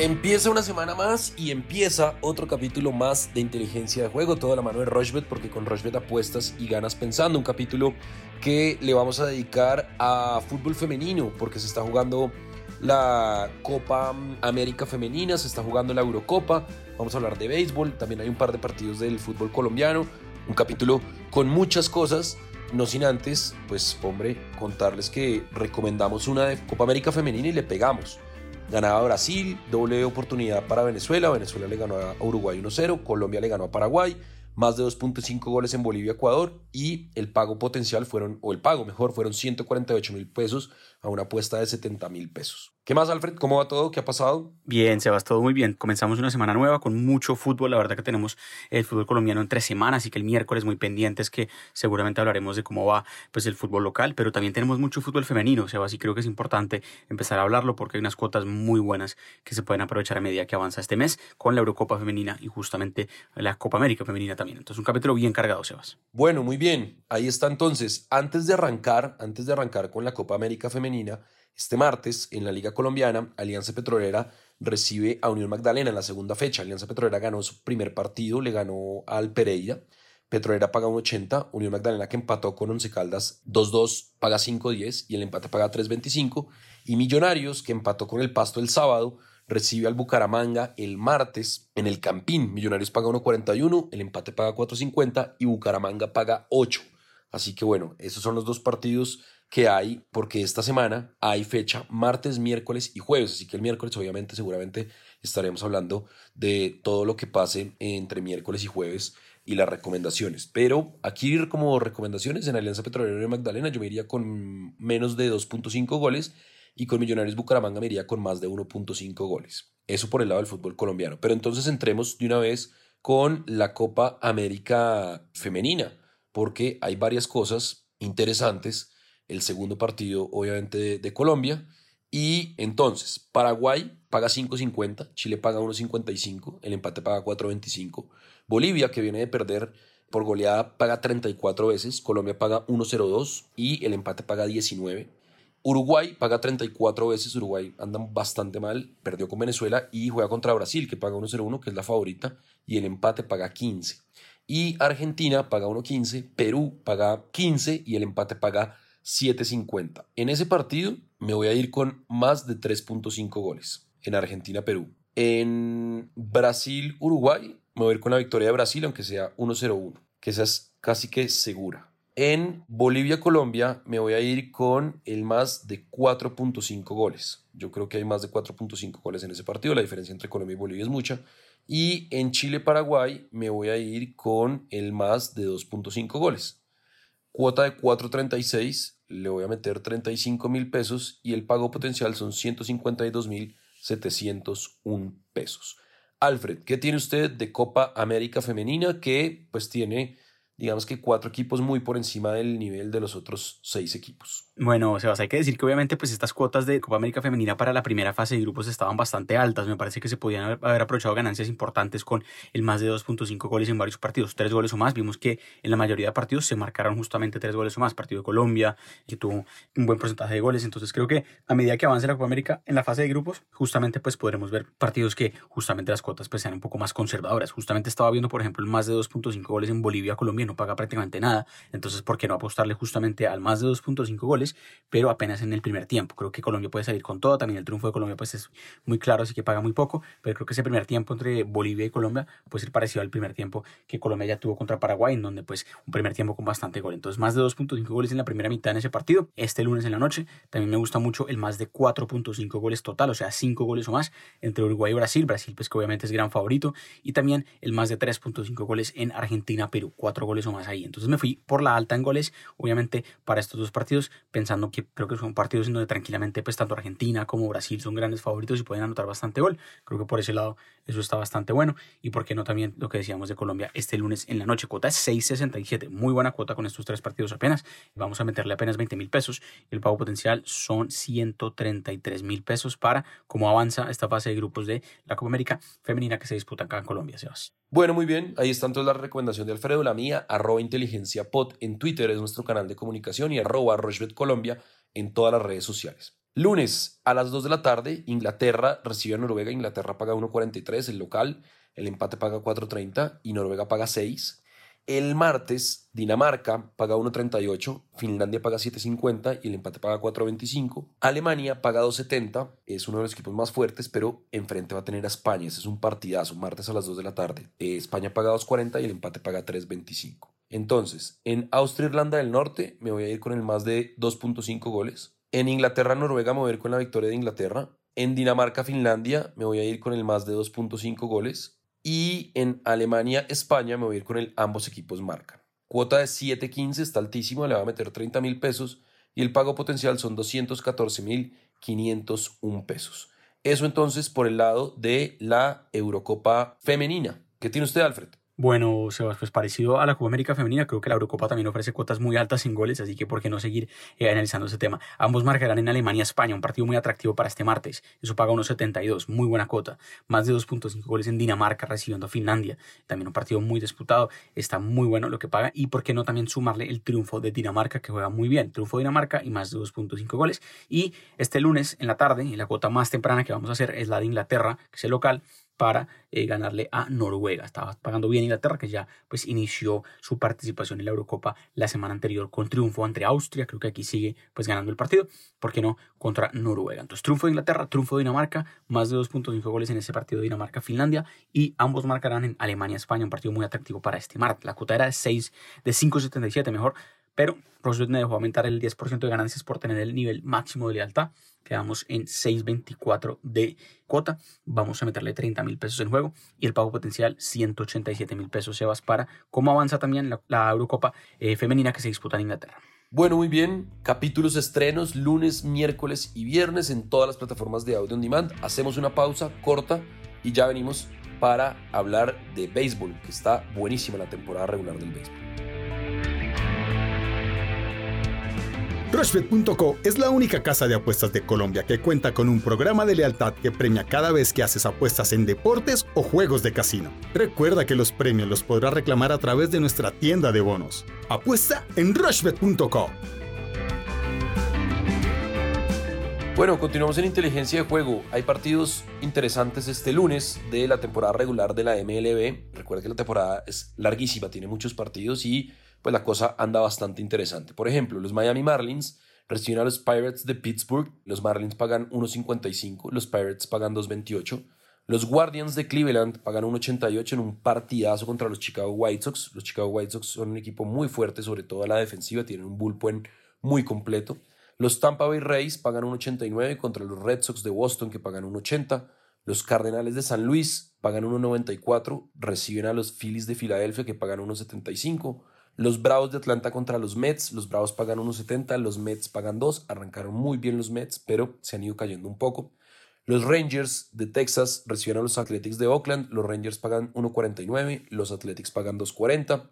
Empieza una semana más y empieza otro capítulo más de inteligencia de juego, toda la mano de Rochbet, porque con Rochbet apuestas y ganas pensando. Un capítulo que le vamos a dedicar a fútbol femenino, porque se está jugando la Copa América Femenina, se está jugando la Eurocopa. Vamos a hablar de béisbol, también hay un par de partidos del fútbol colombiano. Un capítulo con muchas cosas, no sin antes, pues hombre, contarles que recomendamos una de Copa América Femenina y le pegamos. Ganaba Brasil, doble oportunidad para Venezuela. Venezuela le ganó a Uruguay 1-0, Colombia le ganó a Paraguay, más de 2.5 goles en Bolivia, Ecuador y el pago potencial fueron, o el pago mejor, fueron 148 mil pesos a una apuesta de 70 mil pesos. ¿Qué más, Alfred? ¿Cómo va todo? ¿Qué ha pasado? Bien, Sebas, todo muy bien. Comenzamos una semana nueva con mucho fútbol. La verdad que tenemos el fútbol colombiano en tres semanas y que el miércoles muy pendientes que seguramente hablaremos de cómo va pues, el fútbol local, pero también tenemos mucho fútbol femenino, Sebas, y creo que es importante empezar a hablarlo porque hay unas cuotas muy buenas que se pueden aprovechar a medida que avanza este mes con la Eurocopa femenina y justamente la Copa América femenina también. Entonces, un capítulo bien cargado, Sebas. Bueno, muy bien. Ahí está entonces. Antes de arrancar, antes de arrancar con la Copa América femenina, este martes, en la Liga Colombiana, Alianza Petrolera recibe a Unión Magdalena en la segunda fecha. Alianza Petrolera ganó su primer partido, le ganó al Pereira. Petrolera paga 1.80, Unión Magdalena que empató con Once Caldas 2-2 paga 5.10 y el empate paga 3.25. Y Millonarios que empató con el Pasto el sábado recibe al Bucaramanga el martes en el Campín. Millonarios paga 1.41, el empate paga 4.50 y Bucaramanga paga 8. Así que bueno, esos son los dos partidos que hay, porque esta semana hay fecha martes, miércoles y jueves, así que el miércoles obviamente seguramente estaremos hablando de todo lo que pase entre miércoles y jueves y las recomendaciones. Pero aquí como recomendaciones en Alianza Petrolera de Magdalena yo me iría con menos de 2.5 goles y con Millonarios Bucaramanga me iría con más de 1.5 goles. Eso por el lado del fútbol colombiano. Pero entonces entremos de una vez con la Copa América Femenina, porque hay varias cosas interesantes el segundo partido obviamente de, Colombia. Y entonces, Paraguay paga 5.50, Chile paga 1.55, el empate paga 4.25. Bolivia, que viene de perder por goleada, paga 34 veces, Colombia paga 1.02 y el empate paga 19. Uruguay paga 34 veces, Uruguay anda bastante mal, perdió con Venezuela y juega contra Brasil, que paga 1.01, que es la favorita, y el empate paga 15. Y Argentina paga 1.15, Perú paga 15 y el empate paga 7.50. En ese partido me voy a ir con más de 3.5 goles en Argentina-Perú. En Brasil-Uruguay me voy a ir con la victoria de Brasil, aunque sea 1-0-1, que esa es casi que segura. En Bolivia-Colombia me voy a ir con el más de 4.5 goles. Yo creo que hay más de 4.5 goles en ese partido. La diferencia entre Colombia y Bolivia es mucha. Y en Chile-Paraguay me voy a ir con el más de 2.5 goles. Cuota de 4.36 le voy a meter 35 mil pesos y el pago potencial son 152 mil 701 pesos. Alfred, ¿qué tiene usted de Copa América Femenina que pues tiene digamos que cuatro equipos muy por encima del nivel de los otros seis equipos. Bueno, Sebas, hay que decir que obviamente pues estas cuotas de Copa América Femenina para la primera fase de grupos estaban bastante altas. Me parece que se podían haber aprovechado ganancias importantes con el más de 2.5 goles en varios partidos, tres goles o más. Vimos que en la mayoría de partidos se marcaron justamente tres goles o más. Partido de Colombia, que tuvo un buen porcentaje de goles. Entonces creo que a medida que avance la Copa América en la fase de grupos, justamente pues podremos ver partidos que justamente las cuotas pues sean un poco más conservadoras. Justamente estaba viendo, por ejemplo, el más de 2.5 goles en Bolivia, Colombia no paga prácticamente nada. Entonces, ¿por qué no apostarle justamente al más de 2.5 goles, pero apenas en el primer tiempo? Creo que Colombia puede salir con todo. También el triunfo de Colombia pues es muy claro, así que paga muy poco. Pero creo que ese primer tiempo entre Bolivia y Colombia puede ser parecido al primer tiempo que Colombia ya tuvo contra Paraguay, en donde pues un primer tiempo con bastante gol. Entonces, más de 2.5 goles en la primera mitad en ese partido. Este lunes en la noche también me gusta mucho el más de 4.5 goles total, o sea, 5 goles o más entre Uruguay y Brasil. Brasil, pues que obviamente es gran favorito. Y también el más de 3.5 goles en Argentina-Perú, 4 goles o más ahí. Entonces me fui por la alta en goles, obviamente para estos dos partidos, pensando que creo que son partidos en donde tranquilamente pues tanto Argentina como Brasil son grandes favoritos y pueden anotar bastante gol. Creo que por ese lado eso está bastante bueno. Y por qué no también lo que decíamos de Colombia este lunes en la noche. Cuota es 6.67, muy buena cuota con estos tres partidos apenas. Vamos a meterle apenas 20 mil pesos. El pago potencial son 133 mil pesos para cómo avanza esta fase de grupos de la Copa América femenina que se disputa acá en Colombia, Sebas. Bueno, muy bien. Ahí están todas las recomendaciones de Alfredo, la mía, arroba inteligencia pod en Twitter, es nuestro canal de comunicación y arroba Colombia en todas las redes sociales. Lunes a las 2 de la tarde, Inglaterra recibe a Noruega. Inglaterra paga 1.43, el local. El empate paga 4.30 y Noruega paga 6. El martes, Dinamarca paga 1.38, Finlandia paga 7.50 y el empate paga 4.25. Alemania paga 2.70, es uno de los equipos más fuertes, pero enfrente va a tener a España. Ese es un partidazo, martes a las 2 de la tarde. Eh, España paga 2.40 y el empate paga 3.25. Entonces, en Austria-Irlanda del Norte me voy a ir con el más de 2.5 goles. En Inglaterra-Noruega me voy a ir con la victoria de Inglaterra. En Dinamarca-Finlandia me voy a ir con el más de 2.5 goles. Y en Alemania, España, me voy a ir con el ambos equipos marcan. Cuota de 7.15 está altísimo, le va a meter 30 mil pesos y el pago potencial son 214 mil 501 pesos. Eso entonces por el lado de la Eurocopa femenina. ¿Qué tiene usted, Alfred? Bueno, Sebas, pues parecido a la Copa América Femenina, creo que la Eurocopa también ofrece cuotas muy altas sin goles, así que por qué no seguir eh, analizando ese tema. Ambos marcarán en Alemania-España, un partido muy atractivo para este martes. Eso paga unos 72, muy buena cuota. Más de 2.5 goles en Dinamarca recibiendo a Finlandia. También un partido muy disputado, está muy bueno lo que paga. Y por qué no también sumarle el triunfo de Dinamarca, que juega muy bien. Triunfo de Dinamarca y más de 2.5 goles. Y este lunes en la tarde, la cuota más temprana que vamos a hacer es la de Inglaterra, que es el local para eh, ganarle a Noruega. Estaba pagando bien Inglaterra, que ya pues inició su participación en la Eurocopa la semana anterior con triunfo ante Austria. Creo que aquí sigue pues ganando el partido. ¿Por qué no? Contra Noruega. Entonces, triunfo de Inglaterra, triunfo de Dinamarca, más de 2.5 goles en ese partido de Dinamarca-Finlandia y ambos marcarán en Alemania-España, un partido muy atractivo para este martes. La cuota era de 6, de 5.77 mejor, pero Rosbet me dejó aumentar el 10% de ganancias por tener el nivel máximo de lealtad. Quedamos en 6.24 de cuota. Vamos a meterle 30 mil pesos en juego y el pago potencial 187 mil pesos. Sebas para cómo avanza también la, Eurocopa eh, femenina que se disputa en Inglaterra. Bueno, muy bien. Capítulos estrenos lunes, miércoles y viernes en todas las plataformas de audio on demand. Hacemos una pausa corta y ya venimos para hablar de béisbol, que está buenísima la temporada regular del béisbol. Rushbet.co es la única casa de apuestas de Colombia que cuenta con un programa de lealtad que premia cada vez que haces apuestas en deportes o juegos de casino. Recuerda que los premios los podrás reclamar a través de nuestra tienda de bonos. Apuesta en Rushbet.co. Bueno, continuamos en inteligencia de juego. Hay partidos interesantes este lunes de la temporada regular de la MLB. Recuerda que la temporada es larguísima, tiene muchos partidos y pues la cosa anda bastante interesante. Por ejemplo, los Miami Marlins reciben a los Pirates de Pittsburgh, los Marlins pagan 1.55, los Pirates pagan 2.28, los Guardians de Cleveland pagan 1.88 en un partidazo contra los Chicago White Sox. Los Chicago White Sox son un equipo muy fuerte, sobre todo a la defensiva, tienen un bullpen muy completo. Los Tampa Bay Rays pagan 1.89 contra los Red Sox de Boston que pagan 1.80. Los Cardenales de San Luis pagan 1.94, reciben a los Phillies de Filadelfia que pagan 1.75. Los Bravos de Atlanta contra los Mets, los Bravos pagan 1.70, los Mets pagan 2, arrancaron muy bien los Mets, pero se han ido cayendo un poco. Los Rangers de Texas reciben a los Athletics de Oakland, los Rangers pagan 1.49, los Athletics pagan 2.40.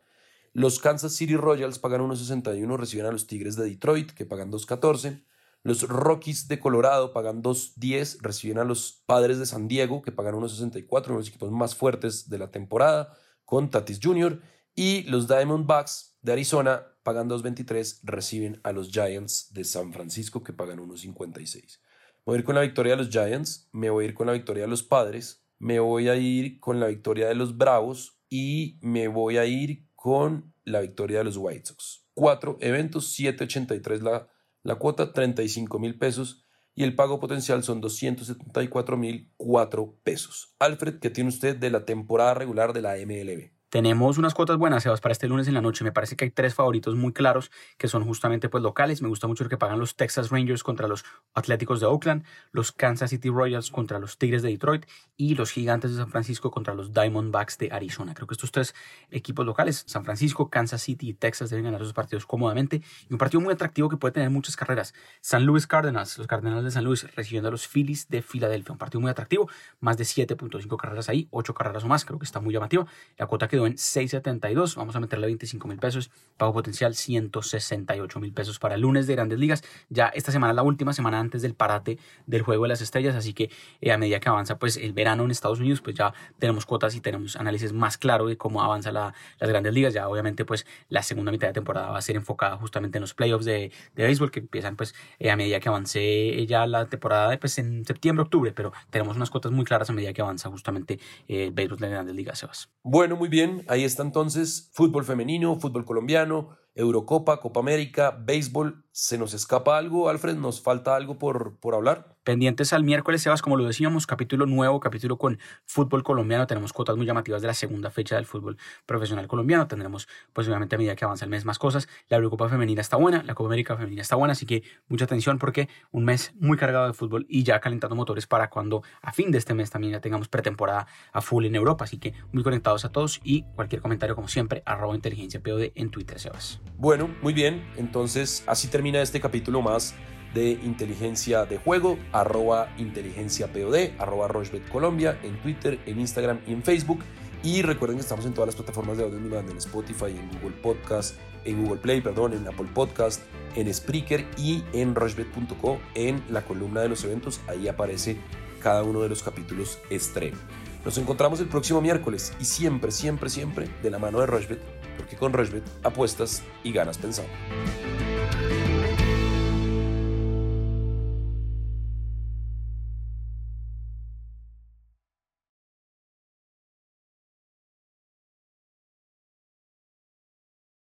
Los Kansas City Royals pagan 1.61, reciben a los Tigres de Detroit, que pagan 2.14. Los Rockies de Colorado pagan 2.10, reciben a los Padres de San Diego, que pagan 1.64, uno de los equipos más fuertes de la temporada, con Tatis Jr. Y los Diamondbacks de Arizona pagan 2.23, reciben a los Giants de San Francisco que pagan 1.56. Me voy a ir con la victoria de los Giants, me voy a ir con la victoria de los Padres, me voy a ir con la victoria de los Bravos y me voy a ir con la victoria de los White Sox. Cuatro eventos, 7.83 la, la cuota, 35 mil pesos y el pago potencial son 274 mil 4 pesos. Alfred, ¿qué tiene usted de la temporada regular de la MLB? Tenemos unas cuotas buenas, Sebas, para este lunes en la noche. Me parece que hay tres favoritos muy claros que son justamente pues locales. Me gusta mucho el que pagan los Texas Rangers contra los Atléticos de Oakland, los Kansas City Royals contra los Tigres de Detroit y los Gigantes de San Francisco contra los Diamondbacks de Arizona. Creo que estos tres equipos locales, San Francisco, Kansas City y Texas, deben ganar esos partidos cómodamente. Y un partido muy atractivo que puede tener muchas carreras. San Luis Cardinals, los Cardinals de San Luis recibiendo a los Phillies de Filadelfia. Un partido muy atractivo, más de 7.5 carreras ahí, 8 carreras o más. Creo que está muy llamativo. La cuota que quedó en 6.72. Vamos a meterle 25 mil pesos. Pago potencial 168 mil pesos para el lunes de Grandes Ligas. Ya esta semana es la última semana antes del parate del Juego de las Estrellas, así que eh, a medida que avanza pues el verano en Estados Unidos, pues ya tenemos cuotas y tenemos análisis más claro de cómo avanza la, las Grandes Ligas. Ya obviamente pues la segunda mitad de temporada va a ser enfocada justamente en los playoffs de, de béisbol que empiezan pues eh, a medida que avance ya la temporada de, pues en septiembre, octubre, pero tenemos unas cuotas muy claras a medida que avanza justamente eh, el béisbol de Grandes Ligas, Sebas. Bueno, muy bien, ahí está entonces fútbol femenino, fútbol colombiano, Eurocopa, Copa América, béisbol. ¿Se nos escapa algo, Alfred? ¿Nos falta algo por, por hablar? Pendientes al miércoles, Sebas, como lo decíamos, capítulo nuevo, capítulo con fútbol colombiano. Tenemos cuotas muy llamativas de la segunda fecha del fútbol profesional colombiano. Tendremos, pues obviamente, a medida que avanza el mes, más cosas. La Eurocopa femenina está buena, la Copa América femenina está buena, así que mucha atención porque un mes muy cargado de fútbol y ya calentando motores para cuando a fin de este mes también ya tengamos pretemporada a full en Europa. Así que muy conectados a todos y cualquier comentario, como siempre, arroba inteligencia POD en Twitter, Sebas. Bueno, muy bien. Entonces, así termina este capítulo más de inteligencia de juego, arroba inteligencia POD, arroba Rochebet Colombia, en Twitter, en Instagram y en Facebook. Y recuerden que estamos en todas las plataformas de audio en Spotify, en Google Podcast, en Google Play, perdón, en Apple Podcast, en Spreaker y en rochebet.co en la columna de los eventos. Ahí aparece cada uno de los capítulos estreno. Nos encontramos el próximo miércoles y siempre, siempre, siempre de la mano de Rochebet, porque con Rochebet apuestas y ganas pensando.